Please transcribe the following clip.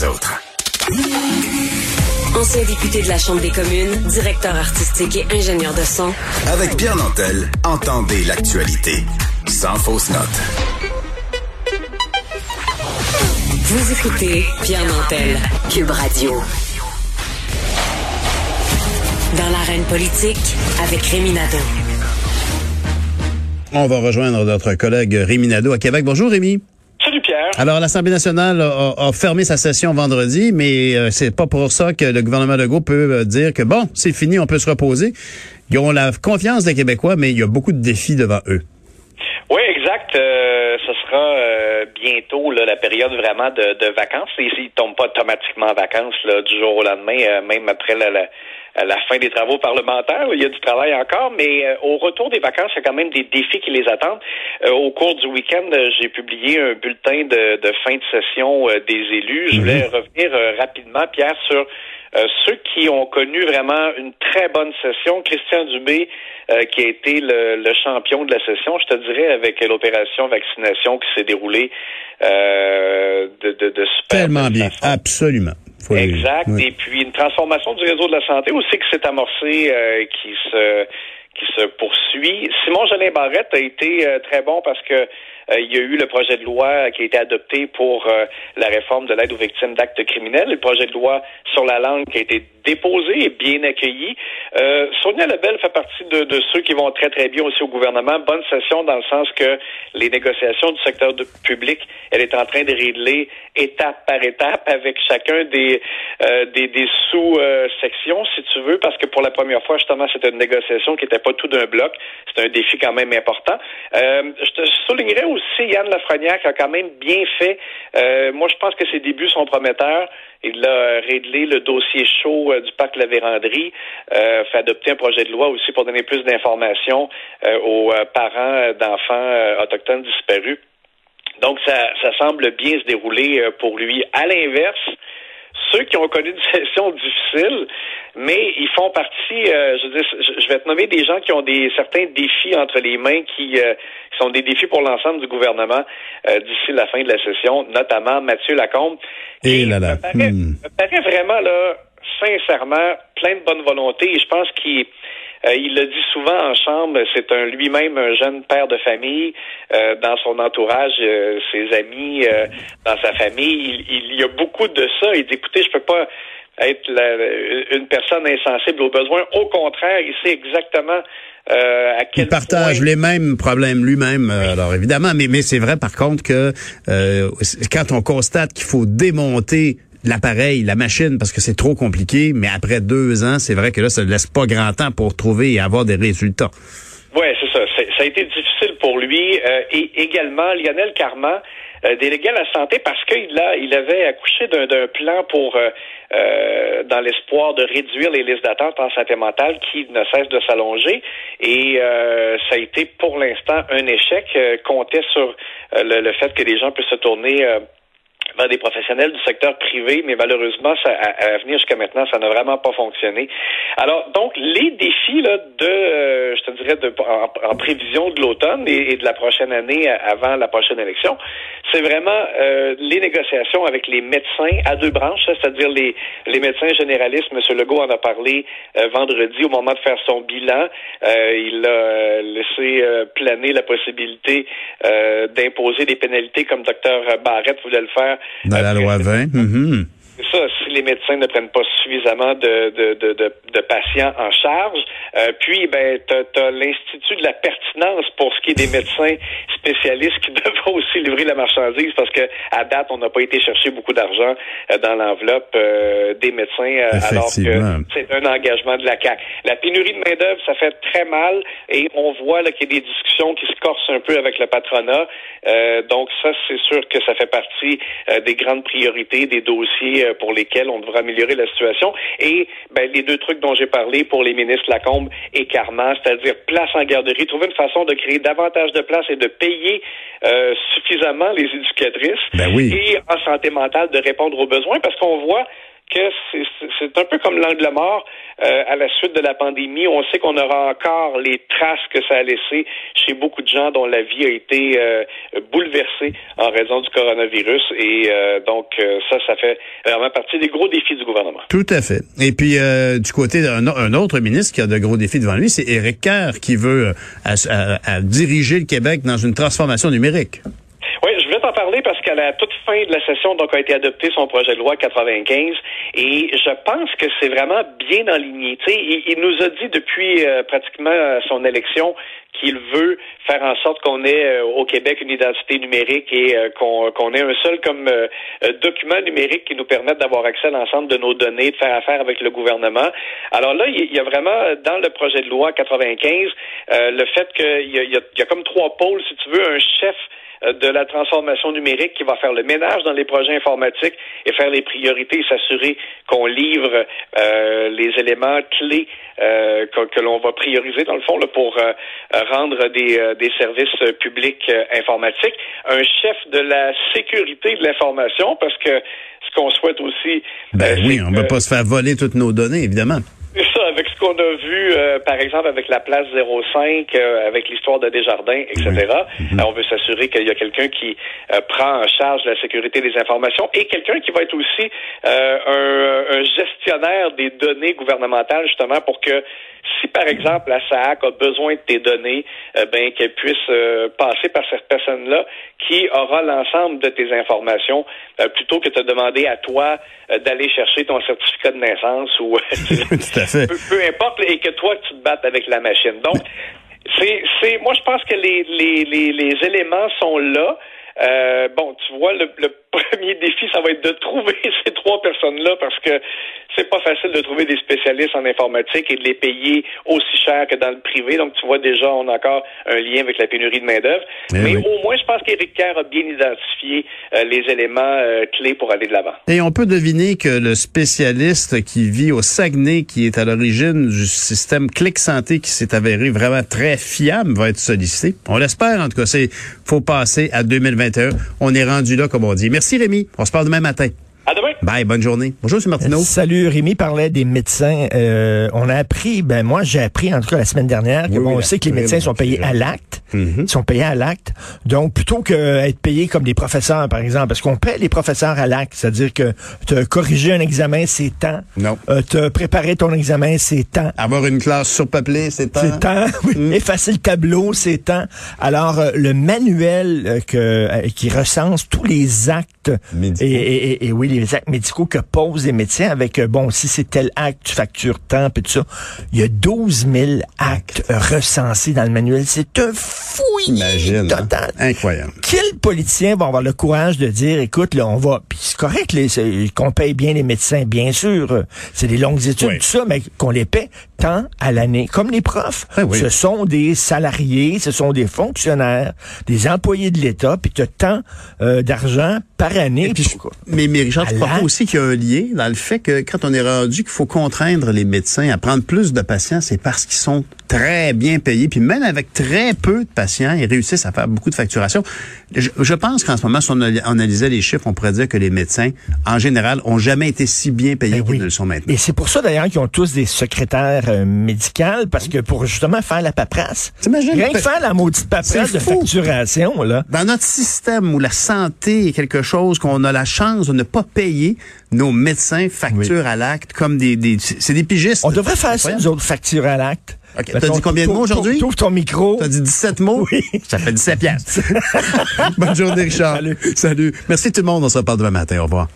les autres. Ancien député de la Chambre des communes, directeur artistique et ingénieur de son. Avec Pierre Nantel, entendez l'actualité. Sans fausse note. Vous écoutez Pierre Nantel, Cube Radio. Dans l'arène politique, avec Rémi Nadeau. On va rejoindre notre collègue Rémi Nadeau à Québec. Bonjour Rémi. Alors, l'Assemblée nationale a, a, fermé sa session vendredi, mais euh, c'est pas pour ça que le gouvernement Legault peut euh, dire que bon, c'est fini, on peut se reposer. Ils ont la confiance des Québécois, mais il y a beaucoup de défis devant eux. Oui, exact. Euh, ce sera euh, bientôt là, la période vraiment de, de vacances. Et ils ne tombent pas automatiquement en vacances là, du jour au lendemain, euh, même après la, la, la, fin des travaux parlementaires. Il y a du travail encore, mais euh, au retour des vacances, il y a quand même des défis qui les attendent. au cours du week-end, j'ai publié un bulletin de, de fin de session des élus. Je voulais revenir rapidement, Pierre, sur euh, ceux qui ont connu vraiment une très bonne session, Christian Dubé, euh, qui a été le, champion de la session, je te dirais, avec l'opération vaccination qui s'est déroulée euh, de, de, de super Tellement bien, absolument. Exact. Et puis une transformation du réseau de la santé aussi qui s'est amorcée, qui se qui se poursuit. Simon Jolin Barrette a été très bon parce que euh, il y a eu le projet de loi qui a été adopté pour euh, la réforme de l'aide aux victimes d'actes criminels, le projet de loi sur la langue qui a été déposé et bien accueilli. Euh, Sonia Lebel fait partie de, ceux qui vont très très bien aussi au gouvernement. Bonne session dans le sens que les négociations du secteur public, elle est en train de régler étape par étape avec chacun des euh, sous-sections, si tu veux, parce que pour la première fois, justement, c'était une négociation qui n'était pas tout d'un bloc. C'est un défi quand même important. je te soulignerais aussi Yann Lafrenière a quand même bien fait. Euh, moi, je pense que ses débuts sont prometteurs. Il a réglé le dossier chaud euh, du parc La Vérandrie, euh, fait adopter un projet de loi aussi pour donner plus d'informations aux parents d'enfants autochtones disparus. Donc, ça, ça semble bien se dérouler pour lui. À l'inverse, ceux qui ont connu une session difficile, mais ils font partie, euh, je, veux dire, je vais te nommer des gens qui ont des certains défis entre les mains qui, euh, sont des défis pour l'ensemble du gouvernement euh, d'ici la fin de la session, notamment Mathieu Lacombe. Et là là. Me paraît, hmm. me paraît vraiment là, sincèrement, plein de bonne volonté et je pense qu'il euh, il le dit souvent en chambre, c'est un lui-même un jeune père de famille. Euh, dans son entourage, euh, ses amis, dans sa famille, il, il, y a beaucoup de ça. Il dit, écoutez, je peux pas être une personne insensible aux besoins. Au contraire, il sait exactement euh, à quel il partage les mêmes problèmes lui-même. alors évidemment, mais mais c'est vrai par contre que quand on constate qu'il faut démonter l'appareil, la machine, parce que c'est trop compliqué. Mais après deux ans, c'est vrai que là, ça ne laisse pas grand temps pour trouver et avoir des résultats. Oui, c'est ça. Ça a été difficile pour lui. Euh, et également, Lionel Carman, euh, délégué à la santé, parce qu'il a, il avait accouché d'un plan pour, euh, dans l'espoir de réduire les listes d'attente en santé mentale qui ne cessent de s'allonger. Et ça a été pour l'instant un échec. comptait sur le, le, fait que les gens puissent se tourner vers des professionnels du secteur privé, mais malheureusement, ça, à, venir jusqu'à maintenant, ça n'a vraiment pas fonctionné. Alors, donc, les défis là, de, euh, je te dirais, de, en, prévision de l'automne et, de la prochaine année avant la prochaine élection, c'est vraiment euh, les négociations avec les médecins à deux branches, c'est-à-dire les, les médecins généralistes. M. Legault en a parlé euh, vendredi au moment de faire son bilan. il a laissé planer la possibilité d'imposer des pénalités comme Dr Barrett voulait le faire dans la loi 20. C'est ça, si les médecins ne prennent pas suffisamment de, de, de, de, patients en charge, euh, puis ben tu as, l'Institut de la pertinence pour ce qui est des médecins spécialistes qui devront aussi livrer la marchandise parce que à date, on n'a pas été chercher beaucoup d'argent euh, dans l'enveloppe euh, des médecins alors que c'est un engagement de la CAC. La pénurie de main-d'œuvre, ça fait très mal et on voit là qu'il y a des discussions qui se corsent un peu avec le patronat. donc ça, c'est sûr que ça fait partie des grandes priorités, des dossiers euh, pour lesquels on devra améliorer la situation. Et ben, les deux trucs dont j'ai parlé pour les ministres Lacombe et Carman, c'est-à-dire place en garderie, trouver une façon de créer davantage de places et de payer euh, suffisamment les éducatrices ben oui. et en santé mentale de répondre aux besoins parce qu'on voit c'est un peu comme l'angle mort euh, à la suite de la pandémie. On sait qu'on aura encore les traces que ça a laissé chez beaucoup de gens dont la vie a été euh, bouleversée en raison du coronavirus. Et euh, donc, ça, ça fait vraiment partie des gros défis du gouvernement. Tout à fait. Et puis, du côté d'un un autre ministre qui a de gros défis devant lui, c'est Éric Kerr qui veut diriger le Québec dans une transformation numérique parler parce qu'à la toute fin de la session, donc, a été adopté son projet de loi 95 et je pense que c'est vraiment bien aligné. Il, il nous a dit depuis euh, pratiquement son élection qu'il veut faire en sorte qu'on ait euh, au Québec une identité numérique et euh, qu'on ait un seul comme document numérique qui nous permette d'avoir accès à l'ensemble de nos données, de faire affaire avec le gouvernement. Alors là, il y a vraiment dans le projet de loi 95 le fait qu'il y, y, a comme trois pôles, si tu veux, un chef euh, de la transformation numérique qui va faire le ménage dans les projets informatiques et faire les priorités et s'assurer qu'on livre euh, les éléments clés euh, que, l'on va prioriser dans le fond là, pour rendre des, des services publics informatiques. Un chef de la sécurité de l'information parce que ce qu'on souhaite aussi. Ben oui, on ne va pas se faire voler toutes nos données, évidemment. C'est ça, avec ce qu'on a vu, euh, par exemple, avec la place 05, euh, avec l'histoire de Desjardins, etc. On veut s'assurer qu'il y a quelqu'un qui euh, prend en charge la sécurité des informations et quelqu'un qui va être aussi un, un, gestionnaire des données gouvernementales, justement, pour que si, par exemple, la SAC a besoin de tes données, ben qu'elle puisse passer par cette personne-là qui aura l'ensemble de tes informations, plutôt que de te demander à toi d'aller chercher ton certificat de naissance ou Peu, importe, et que toi, tu te battes avec la machine. Donc, c'est, c'est, moi, je pense que les, les, les, les éléments sont là. Euh, bon, tu vois, le, le, premier défi, ça va être de trouver ces trois personnes-là parce que c'est pas facile de trouver des spécialistes en informatique et de les payer aussi cher que dans le privé. Donc, tu vois, déjà, on a encore un lien avec la pénurie de main-d'œuvre. Eh Mais au moins, je pense qu'Éric Kerr a bien identifié euh, les éléments euh, clés pour aller de l'avant. Et on peut deviner que le spécialiste qui vit au Saguenay, qui est à l'origine du système Clic Santé, qui s'est avéré vraiment très fiable, va être sollicité. On l'espère, en tout cas. C'est faut passer à 2021. On est rendu là, comme on dit. Merci Rémi. On se parle demain matin. Bye, bonne journée. Bonjour, c'est Martineau. Salut, Rémi parlait des médecins. Euh, on a appris, ben moi j'ai appris en tout cas la semaine dernière que bon, on sait que les médecins sont payés à l'acte. Mhm. Ils sont payés à l'acte. Donc plutôt qu'être payés comme des professeurs, par exemple, parce qu'on paie les professeurs à l'acte, c'est-à-dire que te corriger un examen, c'est temps. Non. Euh, te préparer ton examen, c'est temps. Avoir une classe surpeuplée, c'est temps. C'est temps. Mhm. Effacer le tableau, c'est temps. Alors euh, le manuel euh, que qui recense tous les actes et, et, et, oui les actes médicaux que posent les médecins avec, euh, bon, si c'est tel acte, tu factures tant, et tout ça. Il y a 12 000 actes recensés dans le manuel. C'est un Imagine, hein? total. Incroyable. Quel politicien va avoir le courage de dire, écoute, là, on va, puis c'est correct qu'on paye bien les médecins, bien sûr. C'est des longues études, tout ça, mais qu'on les paie tant à l'année. Comme les profs. Ben ce sont des salariés, ce sont des fonctionnaires, des employés de l'État, puis tu as tant euh, d'argent par année. mais, mais Richard, tu crois aussi qu'il y a un lien dans le fait que quand on est rendu qu'il faut contraindre les médecins à prendre plus de patients, c'est parce qu'ils sont très bien payés. Puis même avec très peu de patients, ils réussissent à faire beaucoup de facturation. Je, pense qu'en ce moment, si on analysait les chiffres, on pourrait dire que les médecins, en général, ont jamais été si bien payés ben qu'ils le sont maintenant. Et c'est pour ça d'ailleurs qu'ils ont tous des secrétaires euh, médicales, parce que pour justement faire la paperasse, rien que faire la maudite paperasse de facturation, là. Dans notre système où la santé est quelque chose qu'on a la chance de ne pas payer, nos médecins facturent à l'acte comme des, des c'est des pigistes. On devrait faire ça, nous autres, facturer à l'acte. OK. T'as dit combien de mots aujourd'hui? T'ouvres ton micro. T'as dit 17 mots? Oui. Ça fait 17 piastres. Bonne journée, Richard. Salut. Salut. Merci tout le monde. On se reparle demain matin. Au revoir.